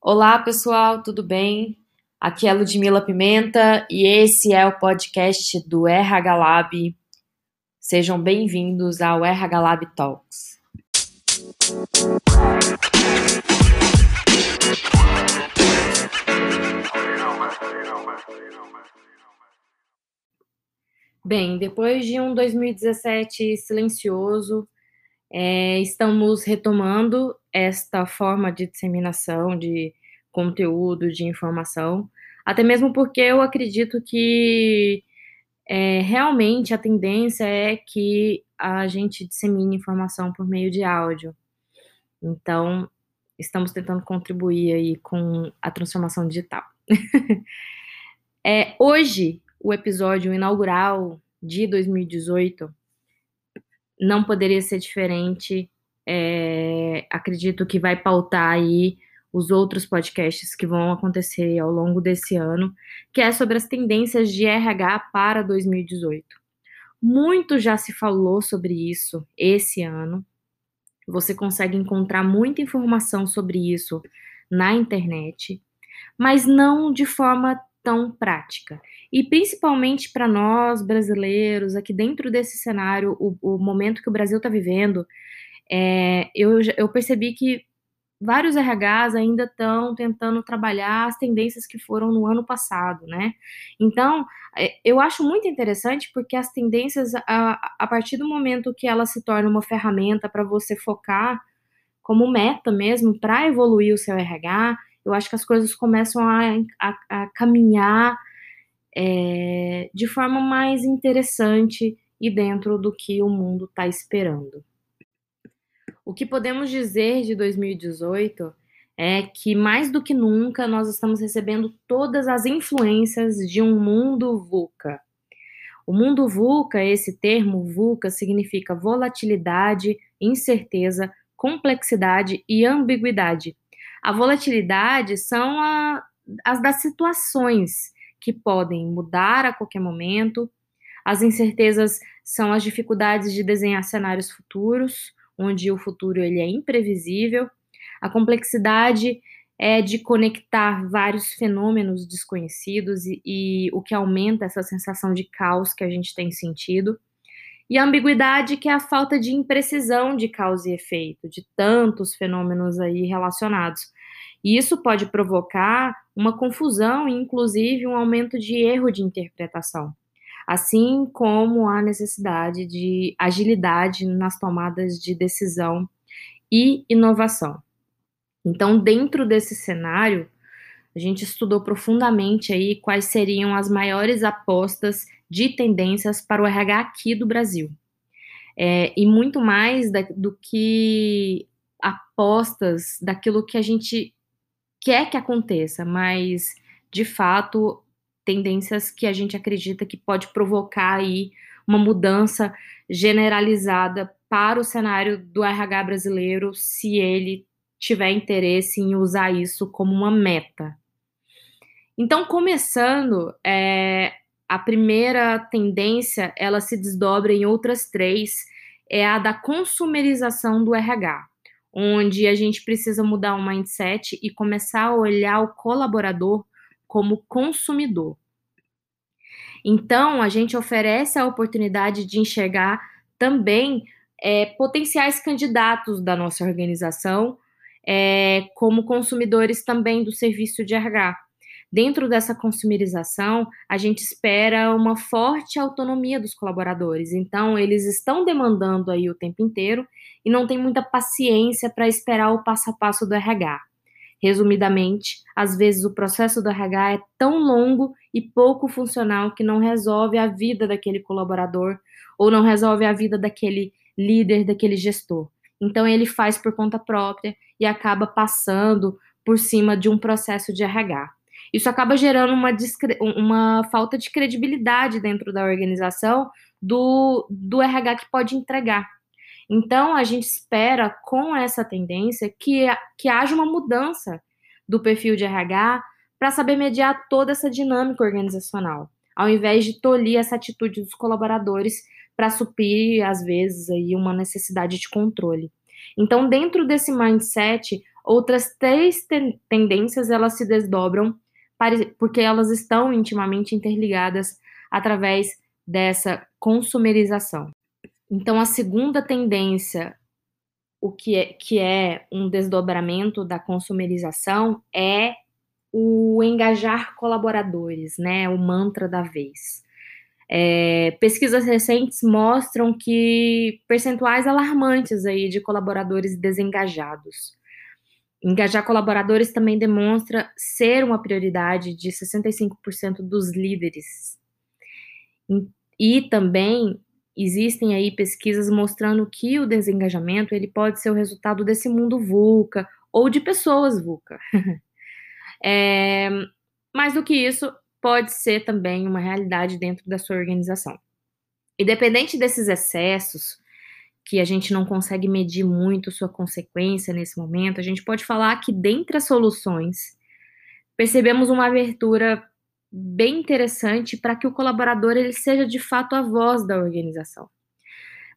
Olá, pessoal, tudo bem? Aqui é Ludmila Pimenta e esse é o podcast do RH Lab. Sejam bem-vindos ao RH Lab Talks. Bem, depois de um 2017 silencioso, é, estamos retomando esta forma de disseminação de conteúdo, de informação, até mesmo porque eu acredito que é, realmente a tendência é que a gente dissemine informação por meio de áudio. Então, estamos tentando contribuir aí com a transformação digital. é, hoje, o episódio inaugural de 2018 não poderia ser diferente. É, acredito que vai pautar aí os outros podcasts que vão acontecer ao longo desse ano, que é sobre as tendências de RH para 2018. Muito já se falou sobre isso esse ano. Você consegue encontrar muita informação sobre isso na internet, mas não de forma prática. E principalmente para nós brasileiros, aqui dentro desse cenário, o, o momento que o Brasil está vivendo, é, eu, eu percebi que vários RHs ainda estão tentando trabalhar as tendências que foram no ano passado, né? Então, é, eu acho muito interessante porque as tendências, a, a partir do momento que ela se torna uma ferramenta para você focar como meta mesmo para evoluir o seu RH, eu acho que as coisas começam a, a, a caminhar é, de forma mais interessante e dentro do que o mundo está esperando. O que podemos dizer de 2018 é que, mais do que nunca, nós estamos recebendo todas as influências de um mundo VUCA. O mundo VUCA, esse termo VUCA, significa volatilidade, incerteza, complexidade e ambiguidade. A volatilidade são a, as das situações que podem mudar a qualquer momento. As incertezas são as dificuldades de desenhar cenários futuros onde o futuro ele é imprevisível. A complexidade é de conectar vários fenômenos desconhecidos e, e, o que aumenta essa sensação de caos que a gente tem sentido. E a ambiguidade, que é a falta de imprecisão de causa e efeito, de tantos fenômenos aí relacionados. E isso pode provocar uma confusão e, inclusive, um aumento de erro de interpretação assim como a necessidade de agilidade nas tomadas de decisão e inovação. Então, dentro desse cenário, a gente estudou profundamente aí quais seriam as maiores apostas de tendências para o RH aqui do Brasil. É, e muito mais da, do que apostas daquilo que a gente quer que aconteça, mas de fato tendências que a gente acredita que pode provocar aí uma mudança generalizada para o cenário do RH brasileiro, se ele tiver interesse em usar isso como uma meta. Então, começando, é, a primeira tendência, ela se desdobra em outras três, é a da consumerização do RH, onde a gente precisa mudar o mindset e começar a olhar o colaborador como consumidor. Então, a gente oferece a oportunidade de enxergar também é, potenciais candidatos da nossa organização é, como consumidores também do serviço de RH. Dentro dessa consumerização, a gente espera uma forte autonomia dos colaboradores. Então, eles estão demandando aí o tempo inteiro e não tem muita paciência para esperar o passo a passo do RH. Resumidamente, às vezes o processo do RH é tão longo e pouco funcional que não resolve a vida daquele colaborador ou não resolve a vida daquele líder, daquele gestor. Então ele faz por conta própria e acaba passando por cima de um processo de RH. Isso acaba gerando uma, uma falta de credibilidade dentro da organização do, do RH que pode entregar. Então, a gente espera, com essa tendência, que, que haja uma mudança do perfil de RH para saber mediar toda essa dinâmica organizacional, ao invés de tolir essa atitude dos colaboradores para suprir, às vezes, aí, uma necessidade de controle. Então, dentro desse mindset, Outras três ten tendências elas se desdobram porque elas estão intimamente interligadas através dessa consumerização. Então, a segunda tendência, o que é, que é um desdobramento da consumerização, é o engajar colaboradores, né? O mantra da vez. É, pesquisas recentes mostram que percentuais alarmantes aí de colaboradores desengajados. Engajar colaboradores também demonstra ser uma prioridade de 65% dos líderes. E também existem aí pesquisas mostrando que o desengajamento ele pode ser o resultado desse mundo VUCA ou de pessoas VUCA. é, mais do que isso, pode ser também uma realidade dentro da sua organização. Independente desses excessos, que a gente não consegue medir muito sua consequência nesse momento, a gente pode falar que dentre as soluções, percebemos uma abertura bem interessante para que o colaborador ele seja de fato a voz da organização.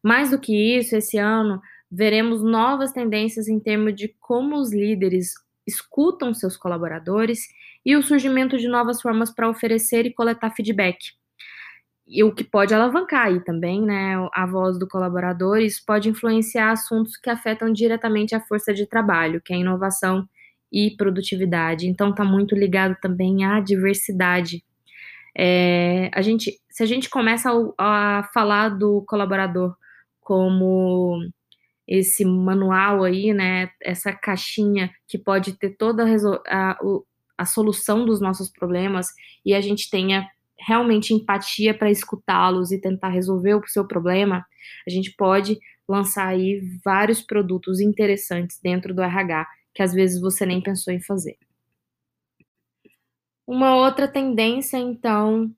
Mais do que isso, esse ano veremos novas tendências em termos de como os líderes escutam seus colaboradores e o surgimento de novas formas para oferecer e coletar feedback. E o que pode alavancar aí também, né, a voz do colaborador, isso pode influenciar assuntos que afetam diretamente a força de trabalho, que é inovação e produtividade. Então, está muito ligado também à diversidade. É, a gente, se a gente começa a, a falar do colaborador como esse manual aí, né, essa caixinha que pode ter toda a, a, a solução dos nossos problemas e a gente tenha realmente empatia para escutá-los e tentar resolver o seu problema, a gente pode lançar aí vários produtos interessantes dentro do RH que às vezes você nem pensou em fazer. Uma outra tendência, então,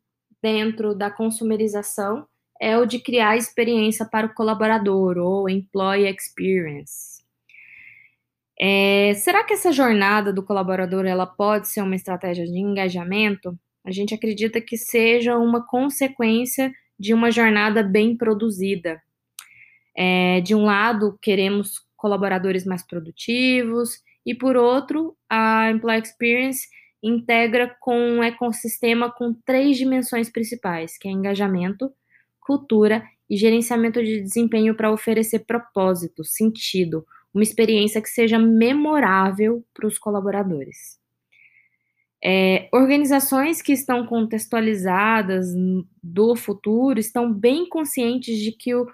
dentro da consumerização é o de criar experiência para o colaborador, ou employee experience. É, será que essa jornada do colaborador ela pode ser uma estratégia de engajamento? A gente acredita que seja uma consequência de uma jornada bem produzida. É, de um lado, queremos colaboradores mais produtivos, e por outro, a Employee Experience integra com um ecossistema com três dimensões principais, que é engajamento, cultura e gerenciamento de desempenho para oferecer propósito, sentido, uma experiência que seja memorável para os colaboradores. É, organizações que estão contextualizadas do futuro estão bem conscientes de que o,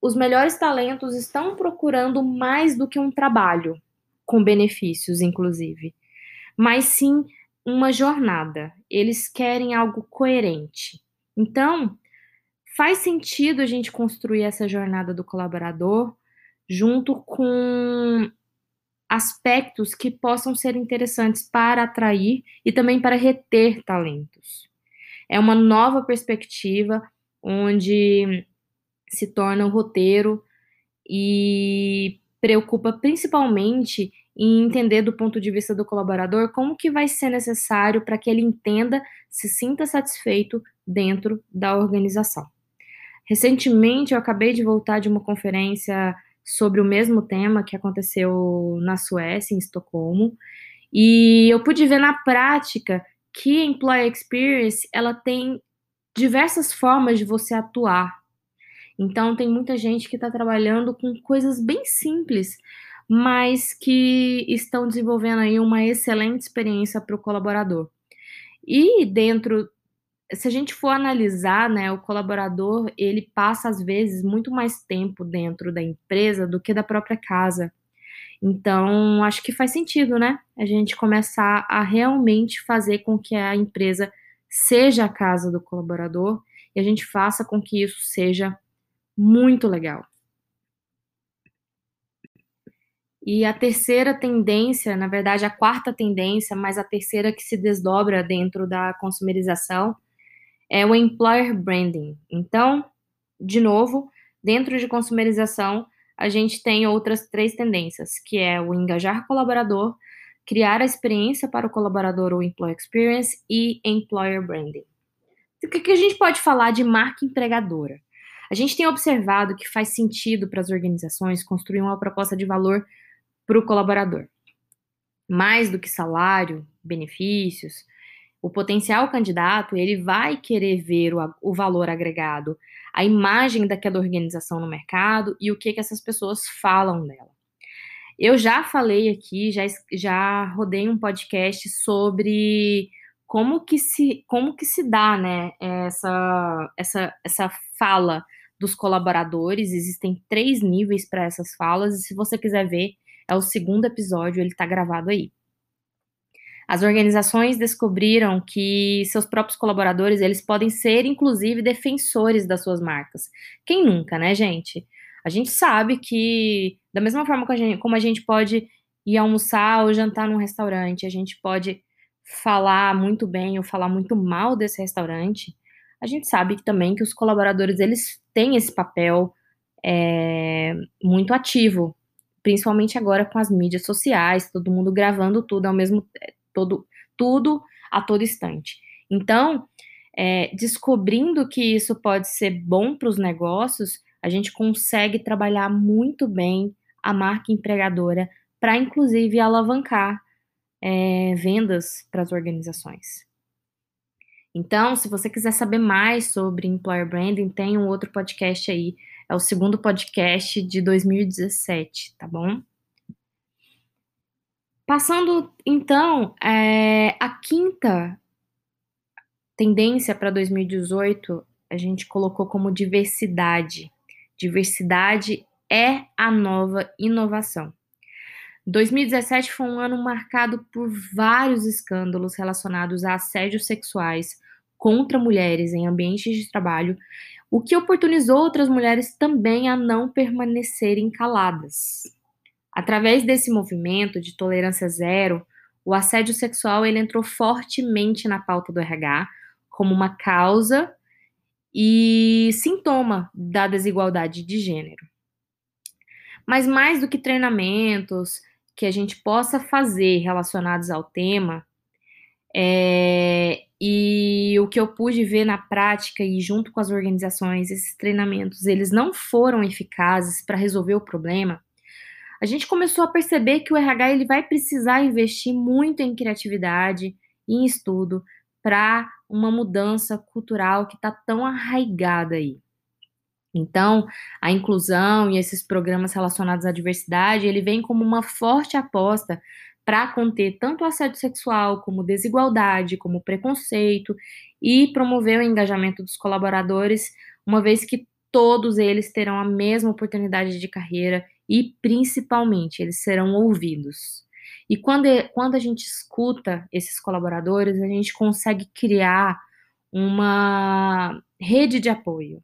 os melhores talentos estão procurando mais do que um trabalho, com benefícios, inclusive, mas sim uma jornada. Eles querem algo coerente. Então, faz sentido a gente construir essa jornada do colaborador junto com aspectos que possam ser interessantes para atrair e também para reter talentos. É uma nova perspectiva onde se torna o roteiro e preocupa principalmente em entender do ponto de vista do colaborador como que vai ser necessário para que ele entenda, se sinta satisfeito dentro da organização. Recentemente eu acabei de voltar de uma conferência sobre o mesmo tema que aconteceu na Suécia, em Estocolmo, e eu pude ver na prática que Employee Experience ela tem diversas formas de você atuar. Então tem muita gente que está trabalhando com coisas bem simples, mas que estão desenvolvendo aí uma excelente experiência para o colaborador. E dentro se a gente for analisar, né, o colaborador, ele passa às vezes muito mais tempo dentro da empresa do que da própria casa. Então, acho que faz sentido, né? A gente começar a realmente fazer com que a empresa seja a casa do colaborador e a gente faça com que isso seja muito legal. E a terceira tendência, na verdade, a quarta tendência, mas a terceira que se desdobra dentro da consumerização, é o employer branding. Então, de novo, dentro de consumerização, a gente tem outras três tendências, que é o engajar colaborador, criar a experiência para o colaborador ou employee experience e employer branding. O que, a gente pode falar de marca empregadora? A gente tem observado que faz sentido para as organizações construir uma proposta de valor para o colaborador. mais do que salário, benefícios, o potencial candidato ele vai querer ver o, o valor agregado, a imagem daquela organização no mercado e o que, que essas pessoas falam dela. Eu já falei aqui, já, já rodei um podcast sobre como que se, como que se dá né, essa, essa, essa fala dos colaboradores. Existem três níveis para essas falas, e se você quiser ver, é o segundo episódio, ele está gravado aí. As organizações descobriram que seus próprios colaboradores, eles podem ser, inclusive, defensores das suas marcas. Quem nunca, né, gente? A gente sabe que, da mesma forma a gente, como a gente pode ir almoçar ou jantar num restaurante, a gente pode falar muito bem ou falar muito mal desse restaurante, a gente sabe também que os colaboradores, eles têm esse papel é, muito ativo, principalmente agora com as mídias sociais, todo mundo gravando tudo ao mesmo todo, tudo a todo instante. Então, é, descobrindo que isso pode ser bom para os negócios, a gente consegue trabalhar muito bem a marca empregadora para, inclusive, alavancar é, vendas para as organizações. Então, se você quiser saber mais sobre employer branding, tem um outro podcast aí. É o segundo podcast de 2017, tá bom? Passando, então, é, a quinta tendência para 2018, a gente colocou como diversidade. Diversidade é a nova inovação. 2017 foi um ano marcado por vários escândalos relacionados a assédios sexuais contra mulheres em ambientes de trabalho, o que oportunizou outras mulheres também a não permanecerem caladas. Através desse movimento de tolerância zero, o assédio sexual ele entrou fortemente na pauta do RH como uma causa e sintoma da desigualdade de gênero. Mas mais do que treinamentos que a gente possa fazer relacionados ao tema, é, e o que eu pude ver na prática e junto com as organizações, esses treinamentos, eles não foram eficazes para resolver o problema a gente começou a perceber que o RH ele vai precisar investir muito em criatividade e em estudo para uma mudança cultural que está tão arraigada aí. Então, a inclusão e esses programas relacionados à diversidade, ele vem como uma forte aposta para conter tanto o assédio sexual, como desigualdade, como preconceito e promover o engajamento dos colaboradores, uma vez que todos eles terão a mesma oportunidade de carreira e principalmente eles serão ouvidos. E quando, quando a gente escuta esses colaboradores, a gente consegue criar uma rede de apoio.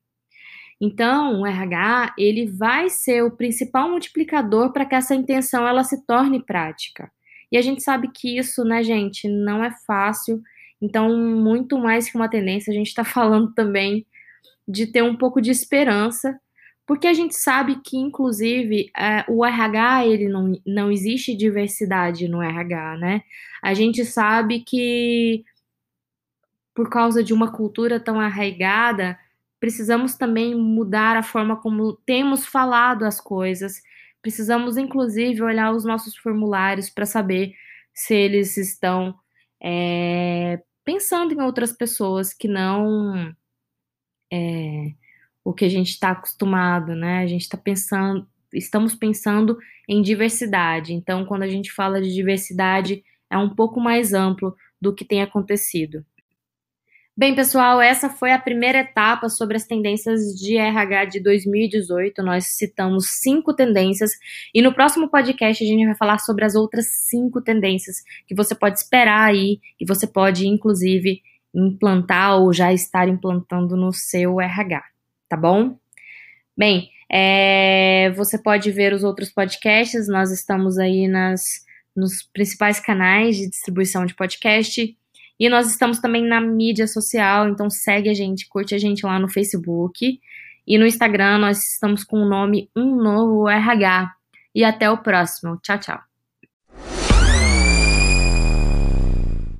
Então, o RH, ele vai ser o principal multiplicador para que essa intenção ela se torne prática. E a gente sabe que isso, né, gente, não é fácil. Então, muito mais que uma tendência, a gente está falando também de ter um pouco de esperança porque a gente sabe que, inclusive, é, o RH, ele não, não existe diversidade no RH, né? A gente sabe que, por causa de uma cultura tão arraigada, precisamos também mudar a forma como temos falado as coisas. Precisamos, inclusive, olhar os nossos formulários para saber se eles estão é, pensando em outras pessoas que não. É, o que a gente está acostumado, né? A gente está pensando, estamos pensando em diversidade. Então, quando a gente fala de diversidade, é um pouco mais amplo do que tem acontecido. Bem, pessoal, essa foi a primeira etapa sobre as tendências de RH de 2018. Nós citamos cinco tendências e no próximo podcast a gente vai falar sobre as outras cinco tendências que você pode esperar aí e você pode, inclusive, implantar ou já estar implantando no seu RH tá bom? Bem, é, você pode ver os outros podcasts, nós estamos aí nas, nos principais canais de distribuição de podcast. E nós estamos também na mídia social, então segue a gente, curte a gente lá no Facebook. E no Instagram nós estamos com o nome Um Novo RH. E até o próximo. Tchau, tchau.